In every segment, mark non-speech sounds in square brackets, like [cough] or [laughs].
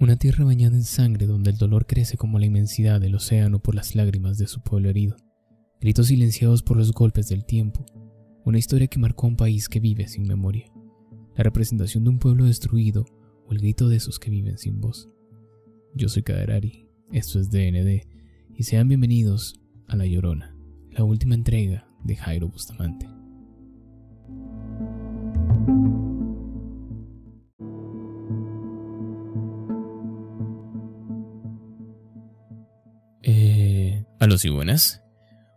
Una tierra bañada en sangre donde el dolor crece como la inmensidad del océano por las lágrimas de su pueblo herido. Gritos silenciados por los golpes del tiempo. Una historia que marcó a un país que vive sin memoria. La representación de un pueblo destruido o el grito de esos que viven sin voz. Yo soy Kaderari, esto es DND, y sean bienvenidos a La Llorona, la última entrega de Jairo Bustamante. Y buenas.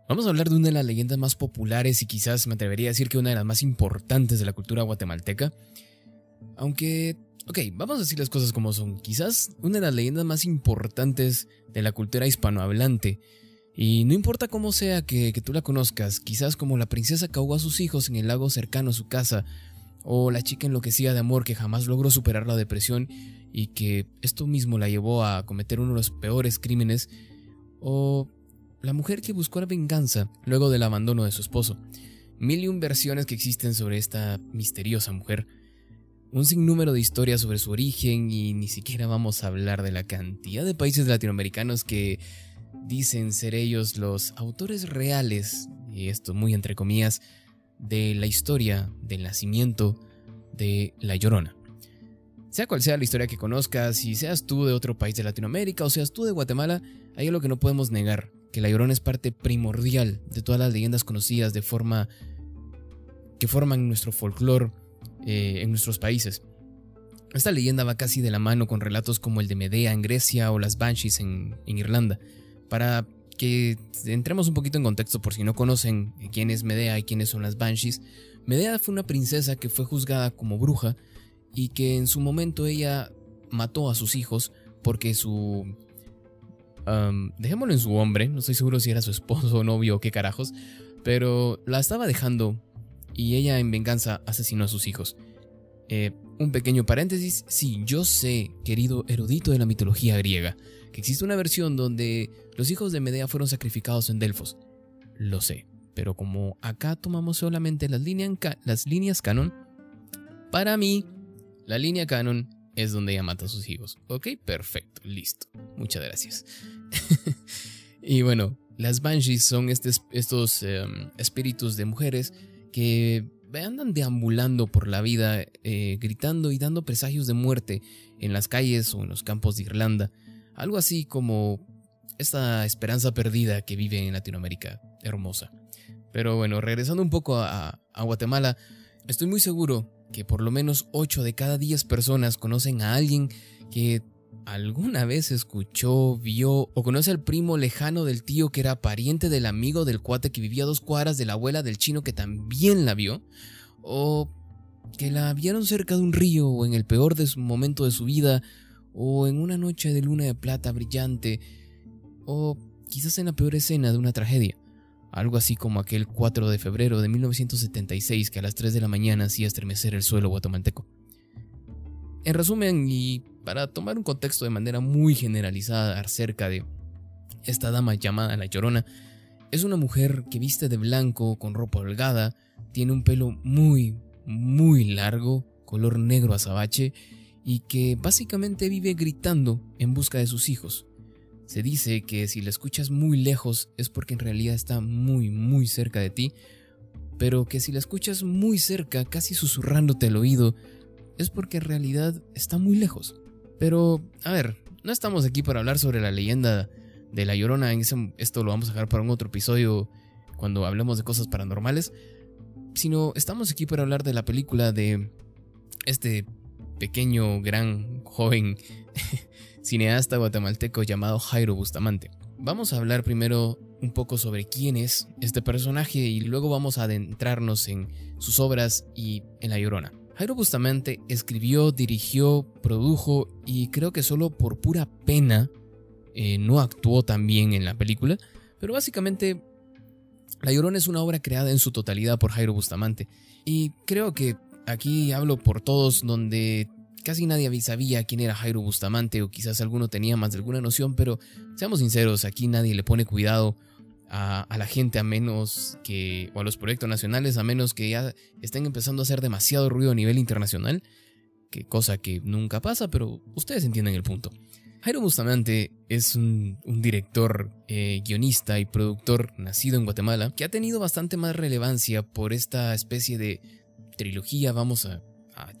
Vamos a hablar de una de las leyendas más populares y quizás me atrevería a decir que una de las más importantes de la cultura guatemalteca. Aunque, ok, vamos a decir las cosas como son. Quizás una de las leyendas más importantes de la cultura hispanohablante. Y no importa cómo sea que, que tú la conozcas, quizás como la princesa que ahogó a sus hijos en el lago cercano a su casa, o la chica enloquecida de amor que jamás logró superar la depresión y que esto mismo la llevó a cometer uno de los peores crímenes o la mujer que buscó la venganza luego del abandono de su esposo. Mil y un versiones que existen sobre esta misteriosa mujer. Un sinnúmero de historias sobre su origen y ni siquiera vamos a hablar de la cantidad de países latinoamericanos que dicen ser ellos los autores reales, y esto muy entre comillas, de la historia del nacimiento de La Llorona. Sea cual sea la historia que conozcas, si seas tú de otro país de Latinoamérica o seas tú de Guatemala, hay algo que no podemos negar, que La Llorona es parte primordial de todas las leyendas conocidas de forma que forman nuestro folclore eh, en nuestros países. Esta leyenda va casi de la mano con relatos como el de Medea en Grecia o las Banshees en, en Irlanda. Para que entremos un poquito en contexto por si no conocen quién es Medea y quiénes son las Banshees, Medea fue una princesa que fue juzgada como bruja y que en su momento ella mató a sus hijos porque su... dejémoslo en su hombre, no estoy seguro si era su esposo o [laughs] novio o qué carajos, pero la estaba dejando y ella en venganza asesinó a sus hijos. Eh, un pequeño paréntesis, sí, yo sé, querido erudito de la mitología griega, que existe una versión donde los hijos de Medea fueron sacrificados en Delfos. Lo sé, pero como acá tomamos solamente las, las líneas canon, para mí la línea canon es donde ella mata a sus hijos. Ok, perfecto, listo. Muchas gracias. [laughs] y bueno, las Banshees son estos em, espíritus de mujeres que andan deambulando por la vida, eh, gritando y dando presagios de muerte en las calles o en los campos de Irlanda. Algo así como esta esperanza perdida que vive en Latinoamérica, hermosa. Pero bueno, regresando un poco a Guatemala, estoy muy seguro que por lo menos 8 de cada 10 personas conocen a alguien que alguna vez escuchó, vio o conoce al primo lejano del tío que era pariente del amigo del cuate que vivía a dos cuadras de la abuela del chino que también la vio, o que la vieron cerca de un río o en el peor de su momento de su vida, o en una noche de luna de plata brillante, o quizás en la peor escena de una tragedia algo así como aquel 4 de febrero de 1976 que a las 3 de la mañana hacía estremecer el suelo guatemalteco. En resumen, y para tomar un contexto de manera muy generalizada acerca de esta dama llamada La Llorona, es una mujer que viste de blanco con ropa holgada, tiene un pelo muy, muy largo, color negro azabache, y que básicamente vive gritando en busca de sus hijos, se dice que si la escuchas muy lejos es porque en realidad está muy, muy cerca de ti, pero que si la escuchas muy cerca, casi susurrándote al oído, es porque en realidad está muy lejos. Pero, a ver, no estamos aquí para hablar sobre la leyenda de La Llorona, en esto lo vamos a dejar para un otro episodio cuando hablemos de cosas paranormales, sino estamos aquí para hablar de la película de este pequeño, gran, joven [laughs] cineasta guatemalteco llamado Jairo Bustamante. Vamos a hablar primero un poco sobre quién es este personaje y luego vamos a adentrarnos en sus obras y en La Llorona. Jairo Bustamante escribió, dirigió, produjo y creo que solo por pura pena eh, no actuó también en la película, pero básicamente La Llorona es una obra creada en su totalidad por Jairo Bustamante y creo que aquí hablo por todos donde Casi nadie sabía quién era Jairo Bustamante o quizás alguno tenía más de alguna noción, pero seamos sinceros, aquí nadie le pone cuidado a, la gente a menos que, o a los proyectos nacionales a menos que ya estén empezando a hacer demasiado ruido a nivel internacional. que cosa que nunca pasa, pero ustedes entienden el punto. Jairo Bustamante es un, director, eh, guionista y productor nacido en Guatemala que ha tenido bastante más relevancia por esta especie de trilogía, vamos a,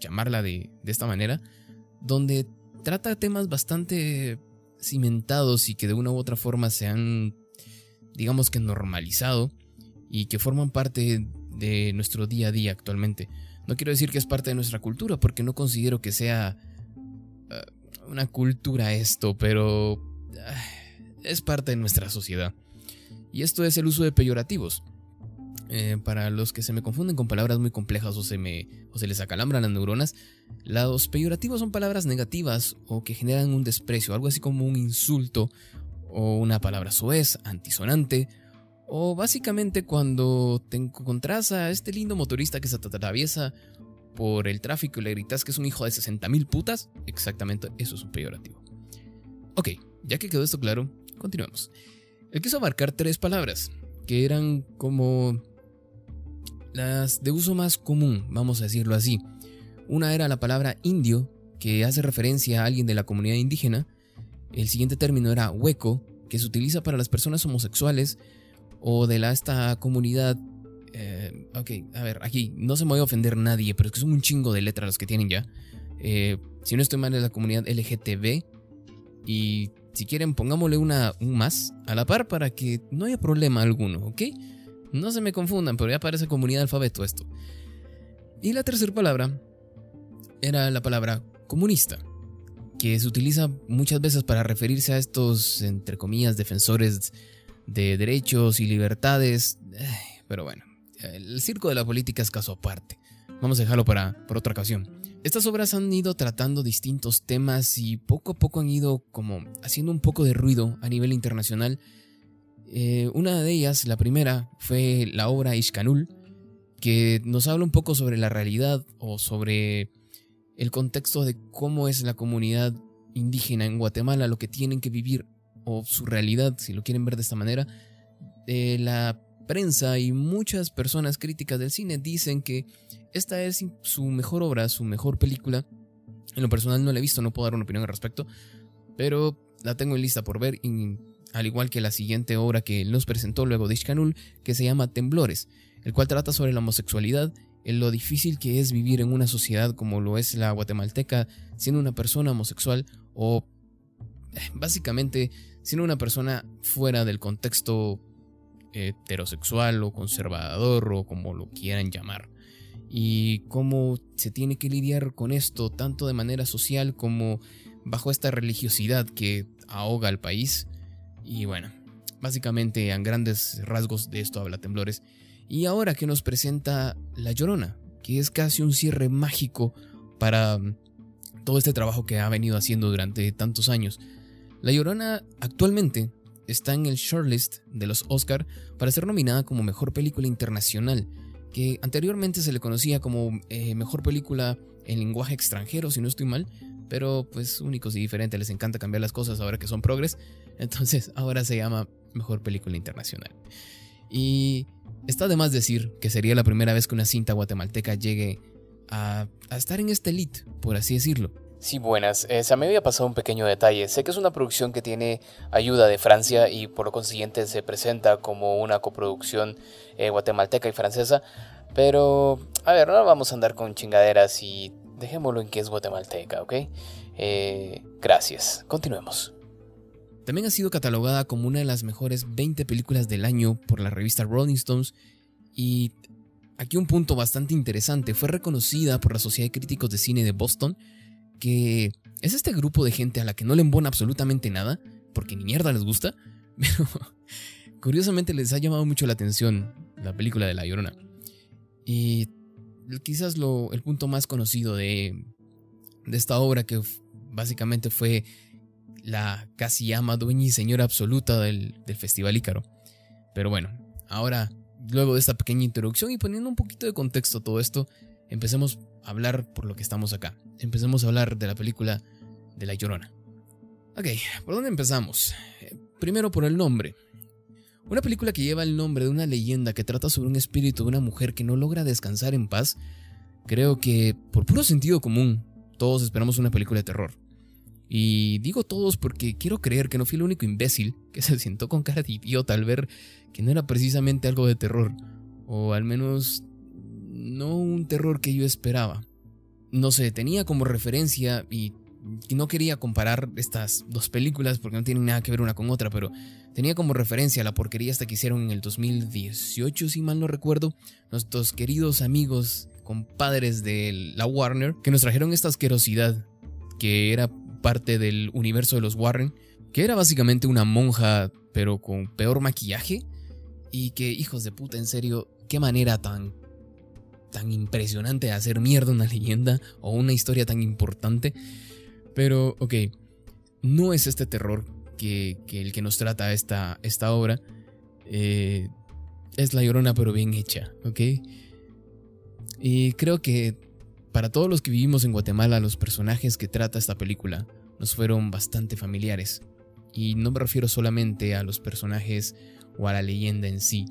llamarla de, esta manera, donde trata temas bastante cimentados y que de una u otra forma se han, digamos que normalizado y que forman parte de nuestro día a día actualmente. No quiero decir que es parte de nuestra cultura porque no considero que sea una cultura esto, pero ah, es parte de nuestra sociedad. Y esto es el uso de peyorativos. Eh, para los que se me confunden con palabras muy complejas o se, me, o se les acalambran las neuronas, los peyorativos son palabras negativas o que generan un desprecio, algo así como un insulto o una palabra soez, antisonante, o básicamente cuando te encontrás a este lindo motorista que se atraviesa por el tráfico y le gritas que es un hijo de 60 mil putas, exactamente eso es un peyorativo. Ok, ya que quedó esto claro, continuemos. Él quiso abarcar tres palabras, que eran como las de uso más común, vamos a decirlo así. Una era la palabra indio, que hace referencia a alguien de la comunidad indígena. El siguiente término era hueco, que se utiliza para las personas homosexuales o de la, esta comunidad eh, ok, a ver, aquí no se me voy a ofender nadie, pero es que son un chingo de letras los que tienen ya. Eh, si no estoy mal, es la comunidad LGTB. Y si quieren, pongámosle una, un más a la par para que no haya problema alguno, ¿ok? No se me confundan, pero ya parece comunidad alfabeto esto. Y la tercera palabra era la palabra comunista, que se utiliza muchas veces para referirse a estos, entre comillas, defensores de derechos y libertades. Pero bueno, el circo de la política es caso aparte. Vamos a dejarlo para, por otra ocasión. Estas obras han ido tratando distintos temas y poco a poco han ido como haciendo un poco de ruido a nivel internacional. Eh, una de ellas, la primera, fue la obra Ishkanul, que nos habla un poco sobre la realidad o sobre el contexto de cómo es la comunidad indígena en Guatemala, lo que tienen que vivir o su realidad, si lo quieren ver de esta manera. Eh, la prensa y muchas personas críticas del cine dicen que esta es su mejor obra, su mejor película. En lo personal no la he visto, no puedo dar una opinión al respecto, pero la tengo en lista por ver, al igual que la siguiente obra que nos presentó luego de Ishkanul, que se llama Temblores, el cual trata sobre la homosexualidad, en lo difícil que es vivir en una sociedad como lo es la guatemalteca, siendo una persona homosexual o eh, básicamente siendo una persona fuera del contexto heterosexual o conservador o como lo quieran llamar. Y cómo se tiene que lidiar con esto tanto de manera social como bajo esta religiosidad que ahoga al país. Y bueno, básicamente en grandes rasgos de esto habla Temblores. Y ahora que nos presenta La Llorona, que es casi un cierre mágico para mm, todo este trabajo que ha venido haciendo durante tantos años. La Llorona actualmente está en el shortlist de los Oscar para ser nominada como Mejor Película Internacional, que anteriormente se le conocía como eh, Mejor Película en lenguaje extranjero, si no estoy mal, pero pues únicos y diferentes, les encanta cambiar las cosas ahora que son progres, [laughs] entonces ahora se llama Mejor Película Internacional. Y está de más decir que sería la primera vez que una cinta guatemalteca llegue a, a estar en este elite, por así decirlo. Sí, buenas. Eh, se me había pasado un pequeño detalle. Sé que es una producción que tiene ayuda de Francia y por lo consiguiente se presenta como una coproducción eh, guatemalteca y francesa. Pero, a ver, no vamos a andar con chingaderas y dejémoslo en que es guatemalteca, ¿ok? Eh, gracias. Continuemos. También ha sido catalogada como una de las mejores 20 películas del año por la revista Rolling Stones y aquí un punto bastante interesante, fue reconocida por la Sociedad de Críticos de Cine de Boston que es este grupo de gente a la que no le embona absolutamente nada, porque ni mierda les gusta, [laughs] pero curiosamente les ha llamado mucho la atención la película de La Llorona. Y quizás lo, el punto más conocido de, de esta obra, que básicamente fue la casi ama, dueña y señora absoluta del, del Festival Ícaro. Pero bueno, ahora, luego de esta pequeña introducción y poniendo un poquito de contexto a todo esto, empecemos a hablar por lo que estamos acá. Empecemos a hablar de la película de La Llorona. Ok, ¿por dónde empezamos? Eh, primero por el nombre. Una película que lleva el nombre de una leyenda que trata sobre un espíritu de una mujer que no logra descansar en paz. Creo que, por puro sentido común, todos esperamos una película de terror. Y digo todos porque quiero creer que no fui el único imbécil que se sentó con cara de idiota al ver que no era precisamente algo de terror. O al menos no un terror que yo esperaba. No sé, tenía como referencia y no quería comparar estas dos películas porque no tienen nada que ver una con otra, pero tenía como referencia la porquería esta que hicieron en el 2018, si mal no recuerdo, nuestros queridos amigos, compadres de la Warner, que nos trajeron esta asquerosidad que era parte del universo de los Warren, que era básicamente una monja, pero con peor maquillaje, y que, hijos de puta, en serio, qué manera tan tan impresionante de hacer mierda una leyenda o una historia tan importante. Pero, ok, no es este terror que, el que nos trata esta, esta obra. Eh, es La Llorona, pero bien hecha, ¿ok? Y creo que para todos los que vivimos en Guatemala, los personajes que trata esta película nos fueron bastante familiares. Y no me refiero solamente a los personajes o a la leyenda en sí,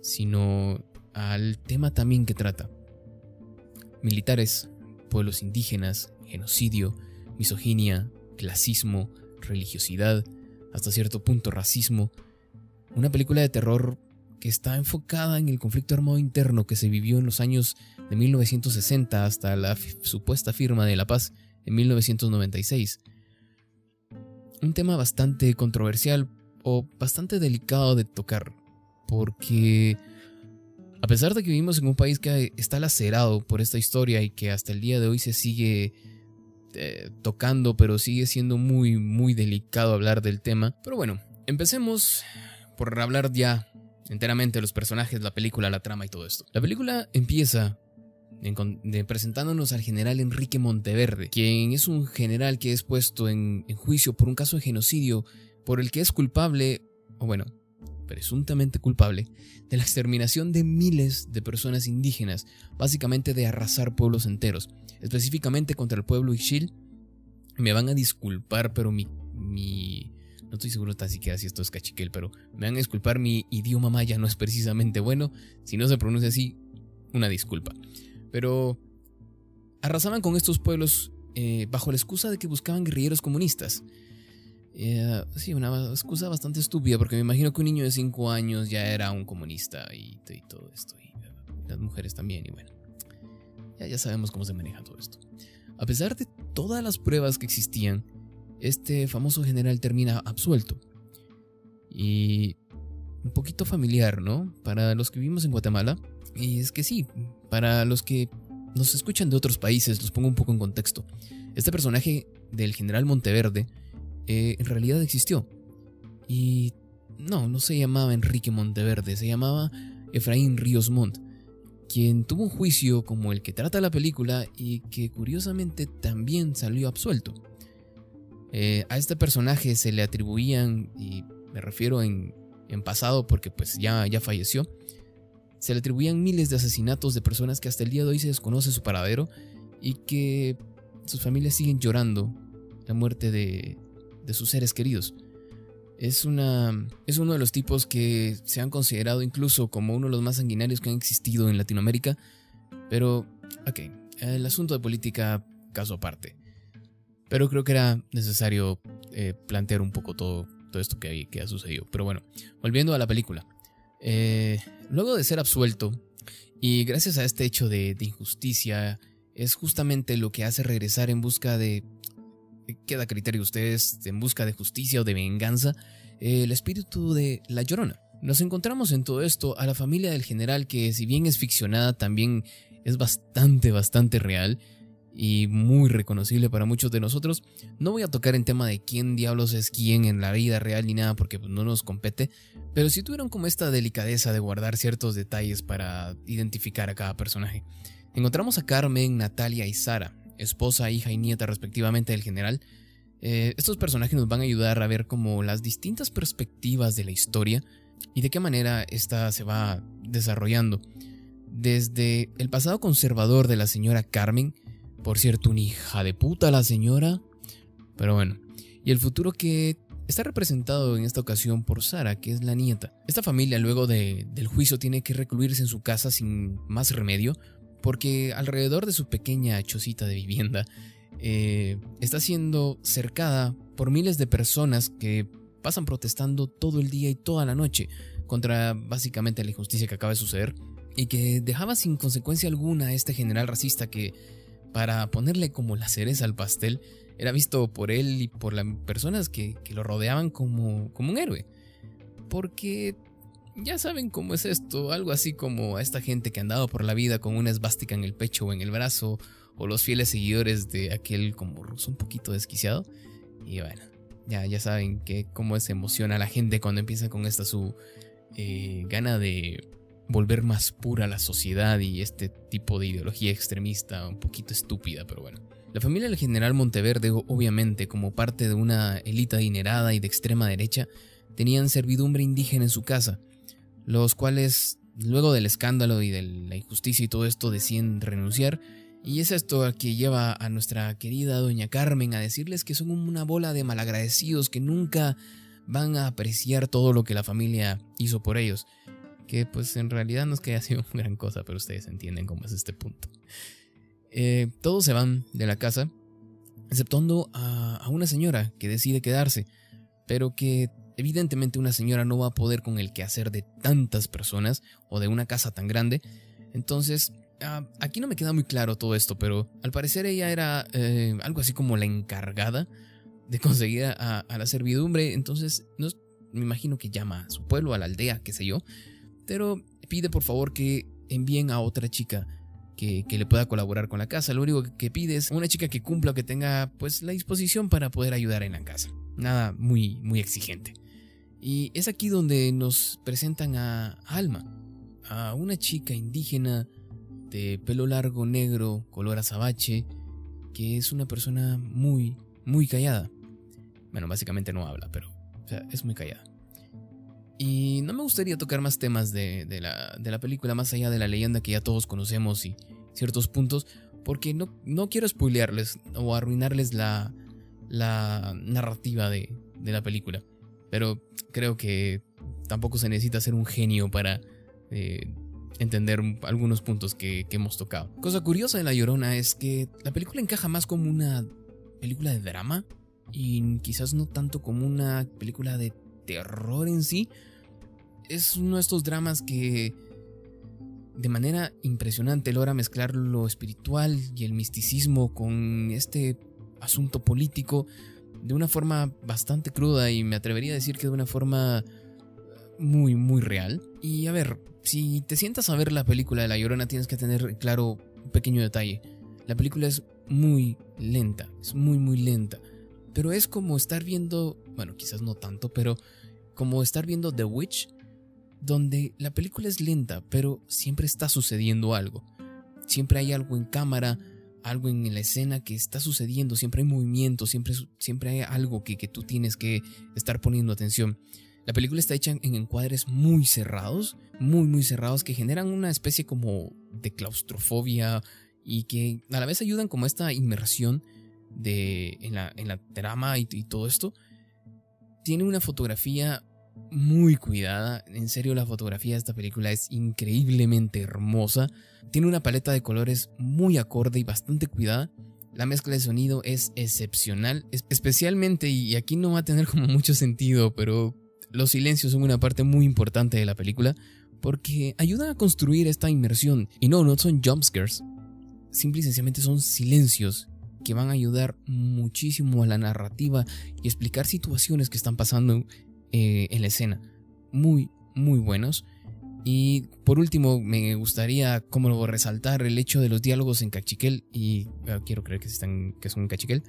sino al tema también que trata. Militares, pueblos indígenas, genocidio, misoginia, clasismo, religiosidad, hasta cierto punto racismo. Una película de terror que está enfocada en el conflicto armado interno que se vivió en los años de 1960 hasta la supuesta firma de la paz en 1996. Un tema bastante controversial o bastante delicado de tocar, porque a pesar de que vivimos en un país que está lacerado por esta historia y que hasta el día de hoy se sigue eh, tocando, pero sigue siendo muy, muy delicado hablar del tema. Pero bueno, empecemos por hablar ya enteramente de los personajes, la película, la trama y todo esto. La película empieza presentándonos al general Enrique Monteverde, quien es un general que es puesto en, en juicio por un caso de genocidio por el que es culpable, o bueno, presuntamente culpable, de la exterminación de miles de personas indígenas, básicamente de arrasar pueblos enteros específicamente contra el pueblo Ixil. Me van a disculpar, pero mi, mi no estoy seguro tan siquiera si esto es cachiquel, pero me van a disculpar, mi idioma maya no es precisamente bueno. Si no se pronuncia así, una disculpa. Pero arrasaban con estos pueblos eh, bajo la excusa de que buscaban guerrilleros comunistas. Eh, sí, una excusa bastante estúpida, porque me imagino que un niño de 5 años ya era un comunista y, y todo esto, y las mujeres también, y bueno. Ya, sabemos cómo se maneja todo esto. A pesar de todas las pruebas que existían, este famoso general termina absuelto. Y un poquito familiar, ¿no? Para los que vivimos en Guatemala. Y es que sí, para los que nos escuchan de otros países, los pongo un poco en contexto. Este personaje del general Monteverde eh, en realidad existió. Y no, no se llamaba Enrique Monteverde, se llamaba Efraín Ríos Montt quien tuvo un juicio como el que trata la película y que curiosamente también salió absuelto. Eh, a este personaje se le atribuían, y me refiero en, pasado porque pues ya, ya falleció, se le atribuían miles de asesinatos de personas que hasta el día de hoy se desconoce su paradero y que sus familias siguen llorando la muerte de, de sus seres queridos. Es, una, es uno de los tipos que se han considerado incluso como uno de los más sanguinarios que han existido en Latinoamérica. Pero, ok, el asunto de política, caso aparte. Pero creo que era necesario eh, plantear un poco todo, todo esto que, que, ha sucedido. Pero bueno, volviendo a la película. Eh, luego de ser absuelto, y gracias a este hecho de, de injusticia, es justamente lo que hace regresar en busca de queda criterio de ustedes en busca de justicia o de venganza, el espíritu de La Llorona. Nos encontramos en todo esto a la familia del general que si bien es ficcionada también es bastante, bastante real y muy reconocible para muchos de nosotros. No voy a tocar en tema de quién diablos es quién en la vida real ni nada porque pues, no nos compete, pero si tuvieron como esta delicadeza de guardar ciertos detalles para identificar a cada personaje. Encontramos a Carmen, Natalia y Sara, esposa, hija y nieta respectivamente del general, eh, estos personajes nos van a ayudar a ver como las distintas perspectivas de la historia y de qué manera esta se va desarrollando. Desde el pasado conservador de la señora Carmen, por cierto, una hija de puta la señora, pero bueno, y el futuro que está representado en esta ocasión por Sara, que es la nieta. Esta familia luego del juicio tiene que recluirse en su casa sin más remedio porque alrededor de su pequeña chocita de vivienda eh, está siendo cercada por miles de personas que pasan protestando todo el día y toda la noche contra básicamente la injusticia que acaba de suceder y que dejaba sin consecuencia alguna a este general racista que, para ponerle como la cereza al pastel, era visto por él y por las personas que, lo rodeaban como, como un héroe. Porque ya saben cómo es esto, algo así como a esta gente que ha andado por la vida con una esvástica en el pecho o en el brazo, o los fieles seguidores de aquel como ruso un poquito desquiciado. Y bueno, ya, ya saben que cómo se emociona a la gente cuando empieza con esta su eh, gana de volver más pura la sociedad y este tipo de ideología extremista un poquito estúpida, pero bueno. La familia del general Monteverde, obviamente, como parte de una élite adinerada y de extrema derecha, tenían servidumbre indígena en su casa, los cuales, luego del escándalo y de la injusticia y todo esto, deciden renunciar. Y es esto que lleva a nuestra querida doña Carmen a decirles que son una bola de malagradecidos que nunca van a apreciar todo lo que la familia hizo por ellos que pues en realidad no es que haya sido [laughs] gran cosa, pero ustedes entienden cómo es este punto. Eh, todos se van de la casa, exceptuando a, a una señora que decide quedarse, pero que evidentemente una señora no va a poder con el quehacer de tantas personas o de una casa tan grande. Entonces, ah, aquí no me queda muy claro todo esto, pero al parecer ella era eh, algo así como la encargada de conseguir a, la servidumbre. Entonces, no, me imagino que llama a su pueblo, a la aldea, qué sé yo, pero pide por favor que envíen a otra chica que, le pueda colaborar con la casa. Lo único que pide es una chica que cumpla o que tenga pues la disposición para poder ayudar en la casa. Nada muy, muy exigente. Y es aquí donde nos presentan a Alma, a una chica indígena de pelo largo negro, color azabache, que es una persona muy, muy callada. Bueno, básicamente no habla, pero es muy callada. Y no me gustaría tocar más temas de, la, película, más allá de la leyenda que ya todos conocemos y ciertos puntos, porque no, no quiero spoilearles o arruinarles la, la narrativa de, la película. Pero creo que tampoco se necesita ser un genio para eh, entender algunos puntos que, que hemos tocado. Cosa curiosa de La Llorona es que la película encaja más como una película de drama y quizás no tanto como una película de terror en sí. Es uno de estos dramas que de manera impresionante logra mezclar lo espiritual y el misticismo con este asunto político de una forma bastante cruda y me atrevería a decir que de una forma muy, muy real. Y a ver, si te sientas a ver la película de La Llorona tienes que tener claro un pequeño detalle. La película es muy lenta, es muy, muy lenta. Pero es como estar viendo, bueno, quizás no tanto, pero como estar viendo The Witch, donde la película es lenta, pero siempre está sucediendo algo. Siempre hay algo en cámara, algo en la escena que está sucediendo, siempre hay movimiento, siempre, siempre hay algo que, que tú tienes que estar poniendo atención. La película está hecha en encuadres muy cerrados, muy muy cerrados, que generan una especie como de claustrofobia y que a la vez ayudan como esta inmersión de, en, la, en la trama y, todo esto, tiene una fotografía muy cuidada. En serio, la fotografía de esta película es increíblemente hermosa. Tiene una paleta de colores muy acorde y bastante cuidada. La mezcla de sonido es excepcional, especialmente, y aquí no va a tener como mucho sentido, pero los silencios son una parte muy importante de la película porque ayudan a construir esta inmersión. Y no, no son jumpscares, simple y sencillamente son silencios que van a ayudar muchísimo a la narrativa y explicar situaciones que están pasando eh, en la escena. Muy, muy buenos. Y por último, me gustaría, como resaltar el hecho de los diálogos en cachiquel, y ah, quiero creer que, están, que son en cachiquel,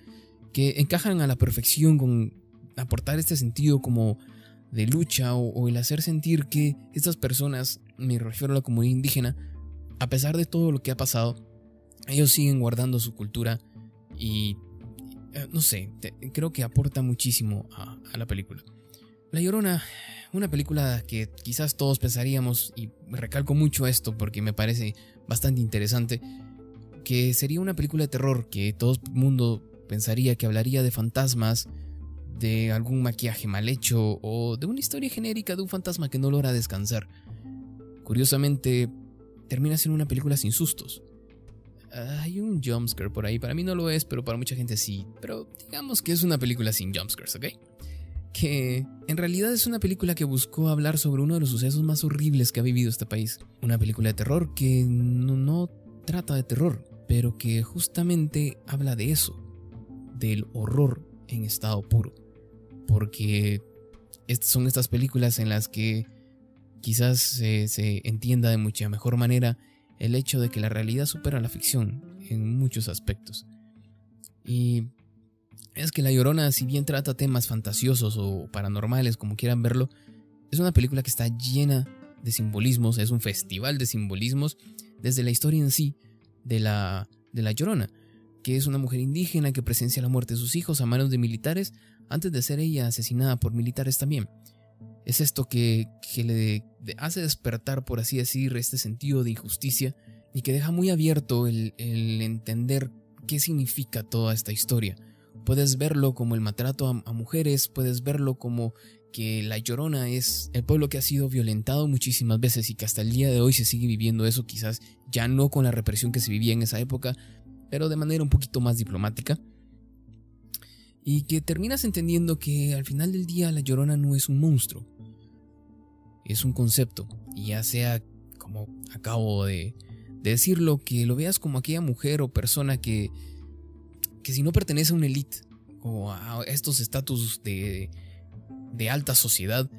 que encajan a la perfección con aportar este sentido como de lucha o, o el hacer sentir que estas personas, me refiero a la comunidad indígena, a pesar de todo lo que ha pasado, ellos siguen guardando su cultura y eh, no sé, creo que aporta muchísimo a, la película. La Llorona, una película que quizás todos pensaríamos, y recalco mucho esto porque me parece bastante interesante, que sería una película de terror que todo el mundo pensaría que hablaría de fantasmas, de algún maquillaje mal hecho o de una historia genérica de un fantasma que no logra descansar. Curiosamente, termina siendo una película sin sustos. hay un jumpscare por ahí. Para mí no lo es, pero para mucha gente sí. Pero digamos que es una película sin jumpscares, ¿ok? Que en realidad es una película que buscó hablar sobre uno de los sucesos más horribles que ha vivido este país. Una película de terror que no, trata de terror, pero que justamente habla de eso, del horror en estado puro. Porque son estas películas en las que quizás se entienda de mucha mejor manera el hecho de que la realidad supera la ficción en muchos aspectos. Y es que La Llorona, si bien trata temas fantasiosos o paranormales, como quieran verlo, es una película que está llena de simbolismos, es un festival de simbolismos desde la historia en sí de la, de la Llorona, que es una mujer indígena que presencia la muerte de sus hijos a manos de militares antes de ser ella asesinada por militares también. Es esto que, le hace despertar, por así decir, este sentido de injusticia y que deja muy abierto el, entender qué significa toda esta historia. Puedes verlo como el maltrato a, mujeres, puedes verlo como que La Llorona es el pueblo que ha sido violentado muchísimas veces y que hasta el día de hoy se sigue viviendo eso, quizás ya no con la represión que se vivía en esa época, pero de manera un poquito más diplomática. Y que terminas entendiendo que al final del día La Llorona no es un monstruo, es un concepto. Y ya sea, como acabo de, decirlo, que lo veas como aquella mujer o persona que, que si no pertenece a una élite o a estos estatus de, de alta sociedad,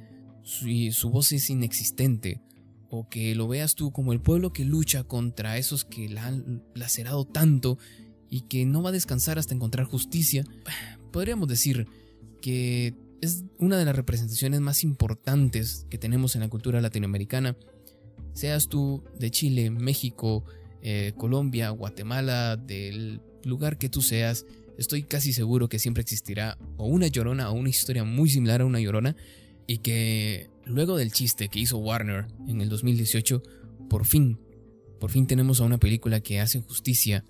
su, su voz es inexistente. O que lo veas tú como el pueblo que lucha contra esos que la han lacerado tanto y que no va a descansar hasta encontrar justicia. Podríamos decir que es una de las representaciones más importantes que tenemos en la cultura latinoamericana. Seas tú de Chile, México, eh, Colombia, Guatemala, del lugar que tú seas, estoy casi seguro que siempre existirá o una llorona o una historia muy similar a una llorona y que luego del chiste que hizo Warner en el 2018, por fin, por fin tenemos a una película que hace justicia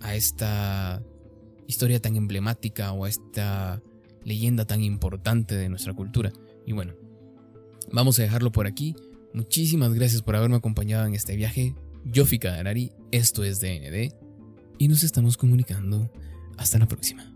a esta historia tan emblemática o a esta leyenda tan importante de nuestra cultura. Y bueno, vamos a dejarlo por aquí. Muchísimas gracias por haberme acompañado en este viaje. Yo fui Kadarari, esto es DND y nos estamos comunicando. Hasta la próxima.